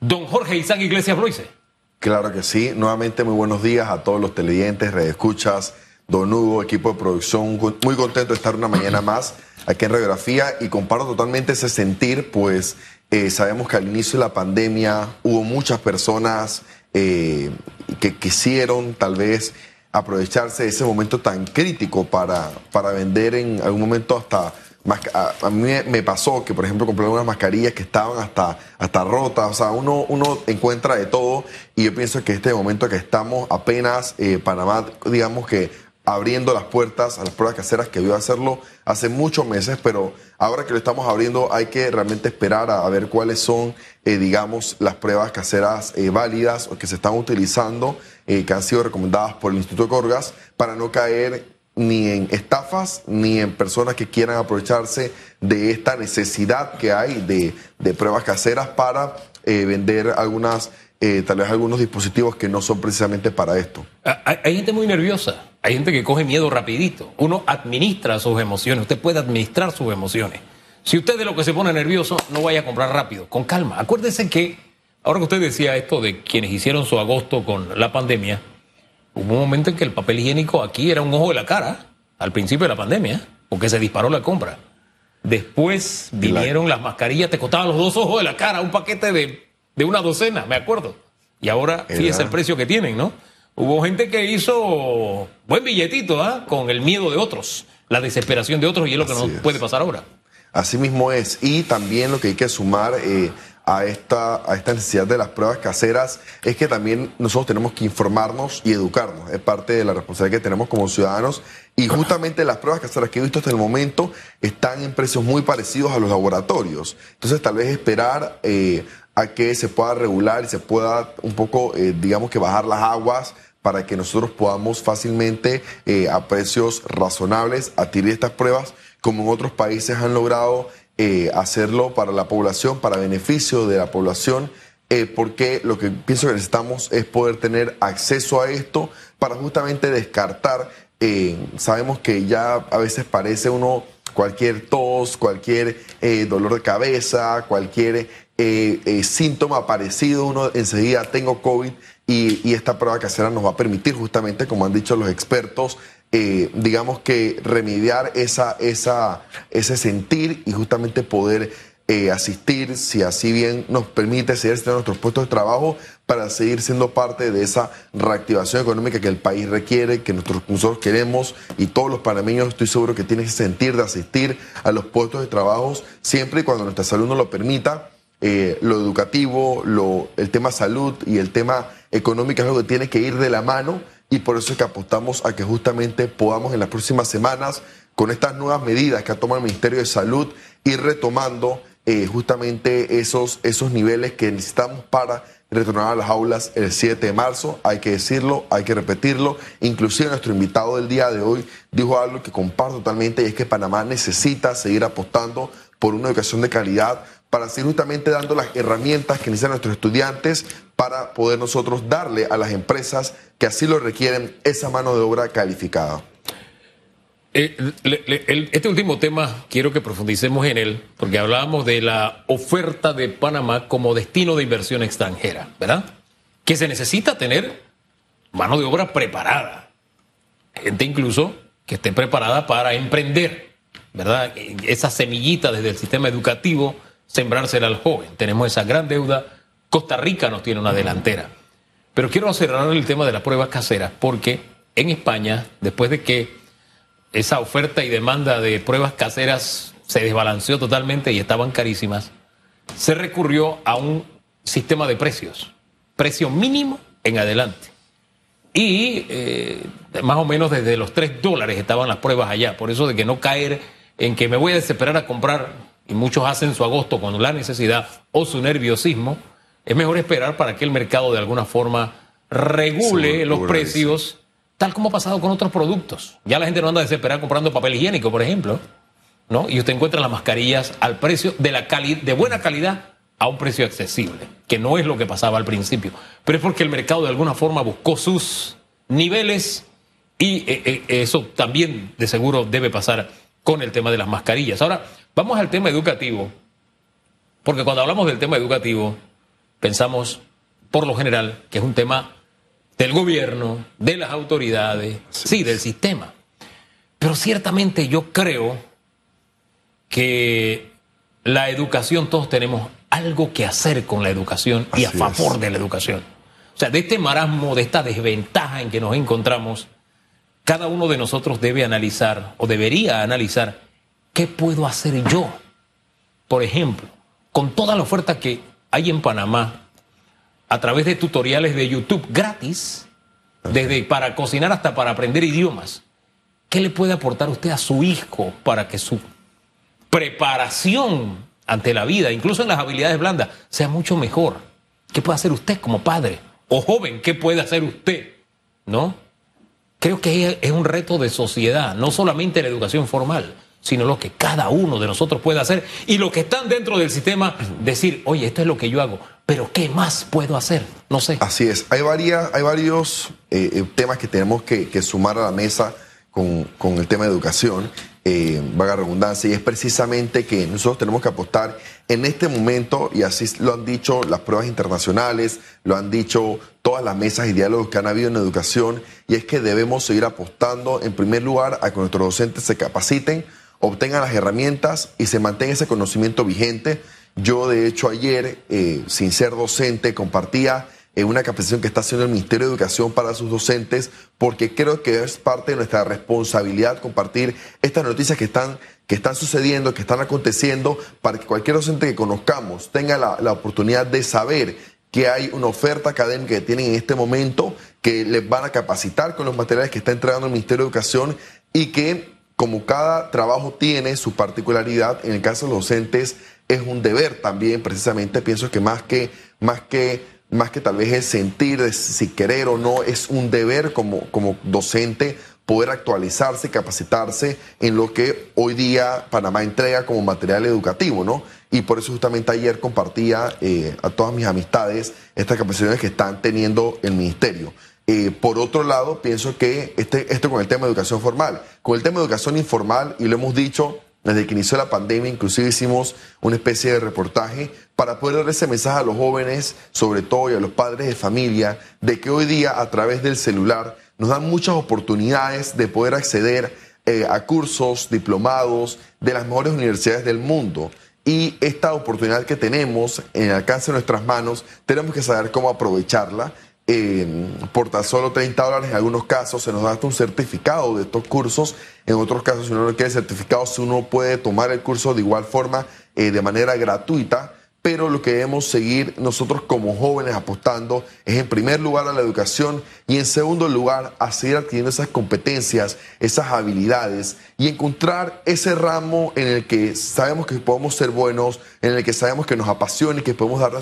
Don Jorge Isaac Iglesias Bloise. Claro que sí. Nuevamente, muy buenos días a todos los televidentes, redescuchas, Don Hugo, equipo de producción. Muy contento de estar una mañana más aquí en Radiografía y comparto totalmente ese sentir, pues eh, sabemos que al inicio de la pandemia hubo muchas personas eh, que quisieron tal vez aprovecharse de ese momento tan crítico para, para vender en algún momento hasta a, mí me pasó que, por ejemplo, compré unas mascarillas que estaban hasta, hasta rotas. O sea, uno, uno encuentra de todo y yo pienso que este momento que estamos apenas, eh, Panamá, digamos que abriendo las puertas a las pruebas caseras que vio hacerlo hace muchos meses, pero ahora que lo estamos abriendo hay que realmente esperar a, ver cuáles son, eh, digamos, las pruebas caseras eh, válidas o que se están utilizando, que han sido recomendadas por el Instituto Corgas, para no caer ni en estafas ni en personas que quieran aprovecharse de esta necesidad que hay de, pruebas caseras para eh, vender algunas, eh, tal vez algunos dispositivos que no son precisamente para esto. Ah, hay, gente muy nerviosa, hay gente que coge miedo rapidito. Uno administra sus emociones, usted puede administrar sus emociones. Si usted de lo que se pone nervioso, no vaya a comprar rápido, con calma. Acuérdese que, ahora que usted decía esto de quienes hicieron su agosto con la pandemia, Hubo un momento en que el papel higiénico aquí era un ojo de la cara, al principio de la pandemia, porque se disparó la compra. Después vinieron las mascarillas, te costaban los dos ojos de la cara, un paquete de, una docena, me acuerdo. Y ahora fíjese el precio que tienen, ¿no? Hubo gente que hizo buen billetito, ¿ah? Con el miedo de otros, la desesperación de otros, y es lo que nos puede pasar ahora. Así mismo es. Y también lo que hay que sumar eh, a esta, a esta necesidad de las pruebas caseras es que también nosotros tenemos que informarnos y educarnos. Es parte de la responsabilidad que tenemos como ciudadanos. Y justamente las pruebas caseras que he visto hasta el momento están en precios muy parecidos a los laboratorios. Entonces, tal vez esperar eh, a que se pueda regular y se pueda un poco, eh, digamos que bajar las aguas para que nosotros podamos fácilmente, eh, a precios razonables, adquirir estas pruebas, como en otros países han logrado eh, hacerlo para la población, para beneficio de la población, eh, porque lo que pienso que necesitamos es poder tener acceso a esto para justamente descartar. Eh, sabemos que ya a veces parece uno cualquier tos, cualquier dolor de cabeza, cualquier síntoma parecido, uno enseguida tengo COVID y, y, esta prueba casera nos va a permitir justamente, como han dicho los expertos, eh, digamos que remediar esa, esa, ese sentir y justamente poder eh, asistir, si así bien nos permite seguir en nuestros puestos de trabajo para seguir siendo parte de esa reactivación económica que el país requiere, que nosotros, queremos y todos los panameños estoy seguro que tienen que sentir de asistir a los puestos de trabajo siempre y cuando nuestra salud nos lo permita. Eh, lo educativo, lo, el tema salud y el tema económico es algo que tiene que ir de la mano y por eso es que apostamos a que justamente podamos en las próximas semanas, con estas nuevas medidas que ha tomado el Ministerio de Salud, ir retomando eh, justamente esos, esos niveles que necesitamos para retornar a las aulas el 7 de marzo. Hay que decirlo, hay que repetirlo. Inclusive nuestro invitado del día de hoy dijo algo que comparto totalmente y es que Panamá necesita seguir apostando por una educación de calidad para seguir justamente dando las herramientas que necesitan nuestros estudiantes para poder nosotros darle a las empresas que así lo requieren esa mano de obra calificada. Eh, este último tema quiero que profundicemos en él, porque hablábamos de la oferta de Panamá como destino de inversión extranjera, ¿verdad? Que se necesita tener mano de obra preparada, gente incluso que esté preparada para emprender, ¿verdad? Esa semillita desde el sistema educativo sembrársela al joven. Tenemos esa gran deuda. Costa Rica nos tiene una delantera. Pero quiero cerrar el tema de las pruebas caseras, porque en España, después de que esa oferta y demanda de pruebas caseras se desbalanceó totalmente y estaban carísimas, se recurrió a un sistema de precios, precio mínimo en adelante. Y eh, más o menos desde los 3 dólares estaban las pruebas allá, por eso de que no caer en que me voy a desesperar a comprar y muchos hacen su agosto con la necesidad o su nerviosismo, es mejor esperar para que el mercado de alguna forma regule los precios, tal como ha pasado con otros productos. Ya la gente no anda desesperada comprando papel higiénico, por ejemplo, ¿no? Y usted encuentra las mascarillas al precio de, la de buena calidad a un precio accesible, que no es lo que pasaba al principio, pero es porque el mercado de alguna forma buscó sus niveles y eh, eh, eso también de seguro debe pasar con el tema de las mascarillas. Ahora, vamos al tema educativo, porque cuando hablamos del tema educativo, pensamos, por lo general, que es un tema del gobierno, de las autoridades, sí, del sistema. Pero ciertamente yo creo que la educación, todos tenemos algo que hacer con la educación y a favor de la educación. O sea, de este marasmo, de esta desventaja en que nos encontramos, cada uno de nosotros debe analizar o debería analizar qué puedo hacer yo. Por ejemplo, con toda la oferta que hay en Panamá, a través de tutoriales de YouTube gratis, desde para cocinar hasta para aprender idiomas, ¿qué le puede aportar usted a su hijo para que su preparación ante la vida, incluso en las habilidades blandas, sea mucho mejor. ¿Qué puede hacer usted como padre o joven? ¿Qué puede hacer usted? ¿No? Creo que es un reto de sociedad, no solamente la educación formal, sino lo que cada uno de nosotros puede hacer y los que están dentro del sistema decir, oye, esto es lo que yo hago, pero ¿qué más puedo hacer? No sé. Así es, hay, varias, hay varios eh, eh, temas que tenemos que, que, sumar a la mesa con, con el tema de educación eh, vaga redundancia, y es precisamente que nosotros tenemos que apostar en este momento, y así lo han dicho las pruebas internacionales, lo han dicho todas las mesas y diálogos que han habido en educación, y es que debemos seguir apostando en primer lugar a que nuestros docentes se capaciten, obtengan las herramientas y se mantenga ese conocimiento vigente. Yo, de hecho, ayer, eh, sin ser docente, compartía una capacitación que está haciendo el Ministerio de Educación para sus docentes, porque creo que es parte de nuestra responsabilidad compartir estas noticias que están, que están sucediendo, que están aconteciendo, para que cualquier docente que conozcamos tenga la, la oportunidad de saber que hay una oferta académica que tienen en este momento, que les van a capacitar con los materiales que está entregando el Ministerio de Educación y que como cada trabajo tiene su particularidad, en el caso de los docentes es un deber también, precisamente pienso que más que, más que más que tal vez es sentir si querer o no, es un deber como, como docente poder actualizarse, capacitarse en lo que hoy día Panamá entrega como material educativo, ¿no? Y por eso justamente ayer compartía eh, a todas mis amistades estas capacitaciones que están teniendo el ministerio. Eh, por otro lado, pienso que este, esto con el tema de educación formal, con el tema de educación informal, y lo hemos dicho, desde que inició la pandemia, inclusive hicimos una especie de reportaje para poder dar ese mensaje a los jóvenes, sobre todo y a los padres de familia, de que hoy día a través del celular nos dan muchas oportunidades de poder acceder eh, a cursos, diplomados de las mejores universidades del mundo. Y esta oportunidad que tenemos en el alcance de nuestras manos, tenemos que saber cómo aprovecharla por tan solo 30 dólares en algunos casos se nos da hasta un certificado de estos cursos. En otros casos, si uno no quiere certificado, uno puede tomar el curso de igual forma eh, de manera gratuita pero lo que debemos seguir nosotros como jóvenes apostando es en primer lugar a la educación y en segundo lugar a seguir adquiriendo esas competencias, esas habilidades y encontrar ese ramo en el que sabemos que podemos ser buenos, en el que sabemos que nos apasiona y que podemos dar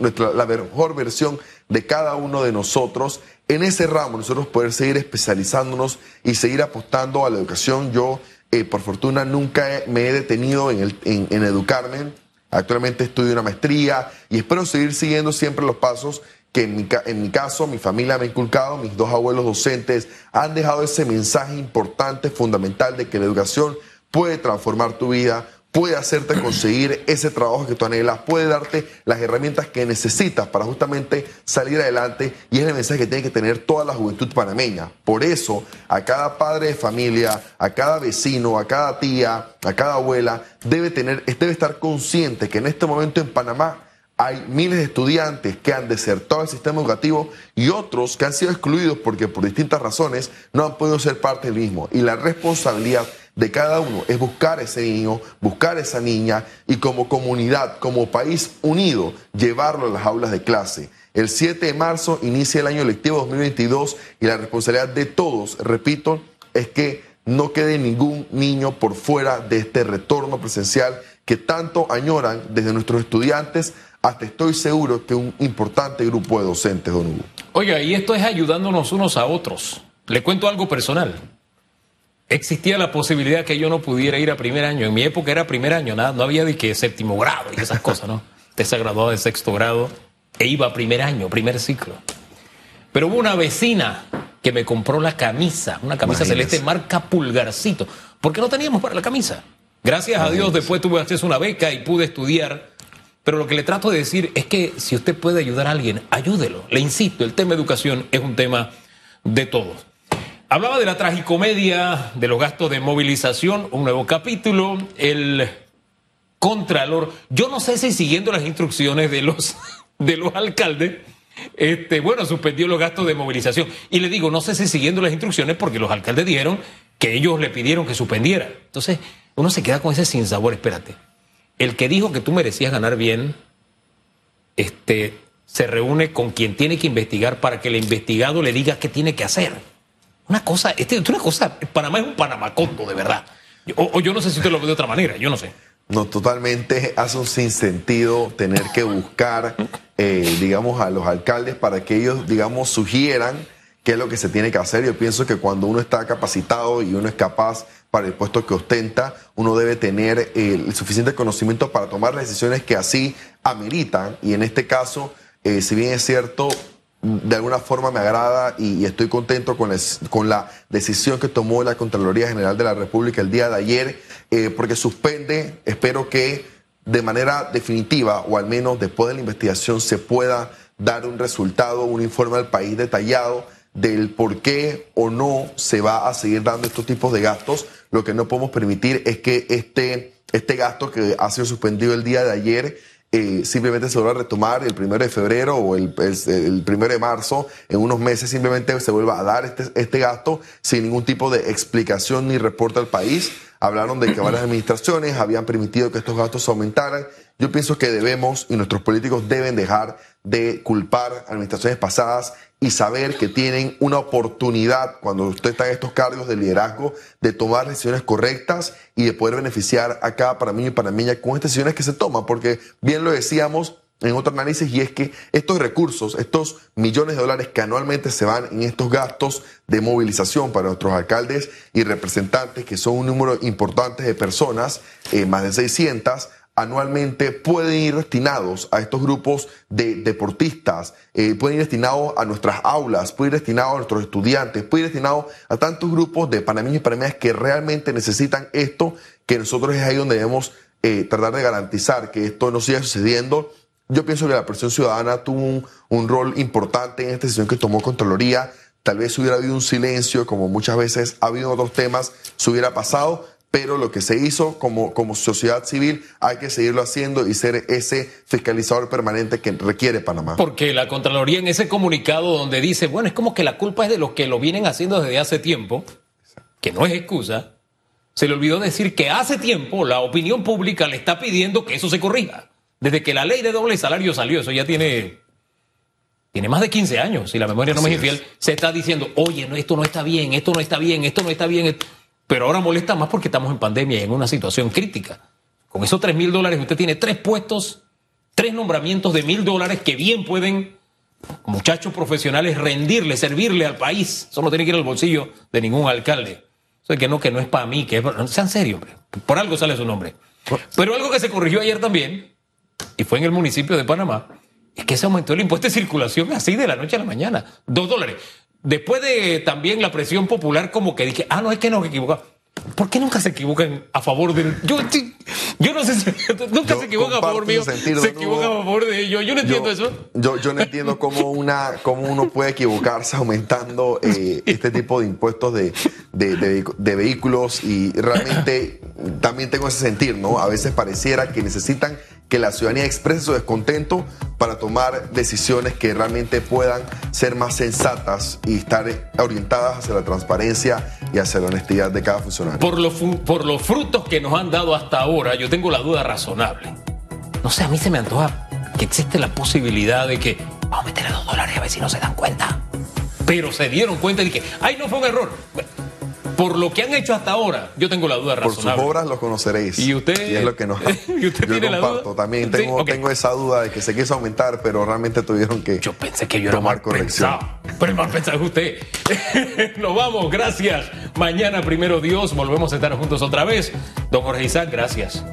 nuestra, la mejor versión de cada uno de nosotros. En ese ramo nosotros poder seguir especializándonos y seguir apostando a la educación. Yo, eh, por fortuna, nunca me he detenido en, en educarme Actualmente estudio una maestría y espero seguir siguiendo siempre los pasos que en mi, en mi, caso mi familia me ha inculcado, mis dos abuelos docentes han dejado ese mensaje importante, fundamental de que la educación puede transformar tu vida, puede hacerte conseguir ese trabajo que tú anhelas, puede darte las herramientas que necesitas para justamente salir adelante y es el mensaje que tiene que tener toda la juventud panameña. Por eso, a cada padre de familia, a cada vecino, a cada tía, a cada abuela, debe, tener, debe estar consciente que en este momento en Panamá hay miles de estudiantes que han desertado el sistema educativo y otros que han sido excluidos porque por distintas razones no han podido ser parte del mismo. Y la responsabilidad de cada uno es buscar ese niño, buscar esa niña y como comunidad, como país unido, llevarlo a las aulas de clase. El 7 de marzo inicia el año lectivo 2022 y la responsabilidad de todos, repito, es que no quede ningún niño por fuera de este retorno presencial que tanto añoran desde nuestros estudiantes hasta estoy seguro que un importante grupo de docentes, don Hugo. Oiga, y esto es ayudándonos unos a otros. Le cuento algo personal existía la posibilidad que yo no pudiera ir a primer año. En mi época era primer año, nada, no había de que séptimo grado y esas cosas, ¿no? Usted se graduó de sexto grado e iba a primer año, primer ciclo. Pero hubo una vecina que me compró la camisa, una camisa celeste marca pulgarcito, porque no teníamos para la camisa. Gracias a Dios después tuve acceso a una beca y pude estudiar Pero lo que le trato de decir es que si usted puede ayudar a alguien, ayúdelo. Le insisto, el tema educación es un tema de todos. Hablaba de la tragicomedia, de los gastos de movilización, un nuevo capítulo, el contralor. Yo no sé si siguiendo las instrucciones de los, de los alcaldes, este, bueno, suspendió los gastos de movilización. Y le digo, no sé si siguiendo las instrucciones, porque los alcaldes dijeron que ellos le pidieron que suspendiera. Entonces, uno se queda con ese sinsabor, espérate. El que dijo que tú merecías ganar bien, este, se reúne con quien tiene que investigar para que el investigado le diga qué tiene que hacer. Una cosa, este, una cosa, Panamá es un panamacondo, de verdad. O, yo no sé si usted lo ve de otra manera, yo no sé. No, totalmente hace un sinsentido tener que buscar, eh, digamos, a los alcaldes para que ellos, digamos, sugieran qué es lo que se tiene que hacer. Yo pienso que cuando uno está capacitado y uno es capaz para el puesto que ostenta, uno debe tener el suficiente conocimiento para tomar las decisiones que así ameritan. Y en este caso, eh, si bien es cierto, de alguna forma me agrada y, estoy contento con, la decisión que tomó la Contraloría General de la República el día de ayer, eh, porque suspende, espero que de manera definitiva o al menos después de la investigación se pueda dar un resultado, un informe al país detallado del por qué o no se va a seguir dando estos tipos de gastos. Lo que no podemos permitir es que este, este gasto que ha sido suspendido el día de ayer eh, simplemente se vuelva a retomar el primero de febrero o el, el, primero de marzo, en unos meses simplemente se vuelva a dar este, este gasto sin ningún tipo de explicación ni reporte al país. Hablaron de que varias administraciones habían permitido que estos gastos aumentaran. Yo pienso que debemos y nuestros políticos deben dejar de culpar administraciones pasadas y saber que tienen una oportunidad cuando usted está en estos cargos de liderazgo de tomar decisiones correctas y de poder beneficiar a cada panameño y panameña con estas decisiones que se toman, porque bien lo decíamos en otro análisis y es que estos recursos, estos millones de dólares que anualmente se van en estos gastos de movilización para nuestros alcaldes y representantes, que son un número importante de personas, eh, más de 600, anualmente pueden ir destinados a estos grupos de deportistas, eh, pueden ir destinados a nuestras aulas, pueden ir destinados a nuestros estudiantes, pueden ir destinados a tantos grupos de panameños y panameñas que realmente necesitan esto, que nosotros es ahí donde debemos eh, tratar de garantizar que esto no siga sucediendo. Yo pienso que la presión ciudadana tuvo un, un rol importante en esta decisión que tomó Contraloría. Tal vez hubiera habido un silencio, como muchas veces ha habido otros temas, se hubiera pasado, pero lo que se hizo como, como sociedad civil hay que seguirlo haciendo y ser ese fiscalizador permanente que requiere Panamá. Porque la Contraloría en ese comunicado donde dice, bueno, es como que la culpa es de los que lo vienen haciendo desde hace tiempo, que no es excusa, se le olvidó decir que hace tiempo la opinión pública le está pidiendo que eso se corrija. Desde que la ley de doble salario salió, eso ya tiene, tiene más de 15 años, si la memoria no me es infiel, se está diciendo, oye, no, esto no está bien, esto no está bien, esto no está bien. Esto... Pero ahora molesta más porque estamos en pandemia y en una situación crítica. Con esos 3 mil dólares usted tiene tres puestos, tres nombramientos de mil dólares que bien pueden muchachos profesionales rendirle, servirle al país. Eso no tiene que ir al bolsillo de ningún alcalde. Eso que no, que no es para mí, que es para... Sean serios, hombre. Por algo sale su nombre. Pero algo que se corrigió ayer también, y fue en el municipio de Panamá, es que se aumentó el impuesto de circulación así de la noche a la mañana. Dos dólares. Después de también la presión popular, como que dije, ah, no, es que no me equivoca. ¿Por qué nunca se equivocan a favor del.? Yo, yo no sé si. Nunca se equivocan a favor mío. se equivocan a favor de ellos. Yo no entiendo eso. Yo, yo no entiendo cómo, una, cómo uno puede equivocarse aumentando eh, este tipo de impuestos de, de, de, de, vehículos y realmente también tengo ese sentir, ¿no? A veces pareciera que necesitan que la ciudadanía exprese su descontento para tomar decisiones que realmente puedan ser más sensatas y estar orientadas hacia la transparencia y hacia la honestidad de cada funcionario. Por, lo por los frutos que nos han dado hasta ahora, yo tengo la duda razonable. No sé, a mí se me antoja que existe la posibilidad de que vamos a meterle dos dólares a ver si no se dan cuenta. Pero se dieron cuenta de que, ay, no fue un error por lo que han hecho hasta ahora, yo tengo la duda razonable. Por sus obras los conoceréis. Y usted. Y es lo que nos. ¿Y usted yo tiene comparto. la duda? También tengo, tengo esa duda de que se quiso aumentar, pero realmente tuvieron que. Yo pensé que yo era mal corrección. pensado. Pero el mal pensado es usted. Nos vamos, gracias. Mañana, primero Dios, volvemos a estar juntos otra vez. Don Jorge Isaac, gracias.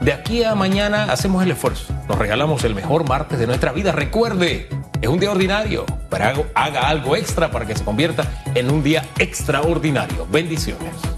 De aquí a mañana hacemos el esfuerzo. Nos regalamos el mejor martes de nuestra vida. Recuerde, es un día ordinario, pero haga algo extra para que se convierta en un día extraordinario. Bendiciones.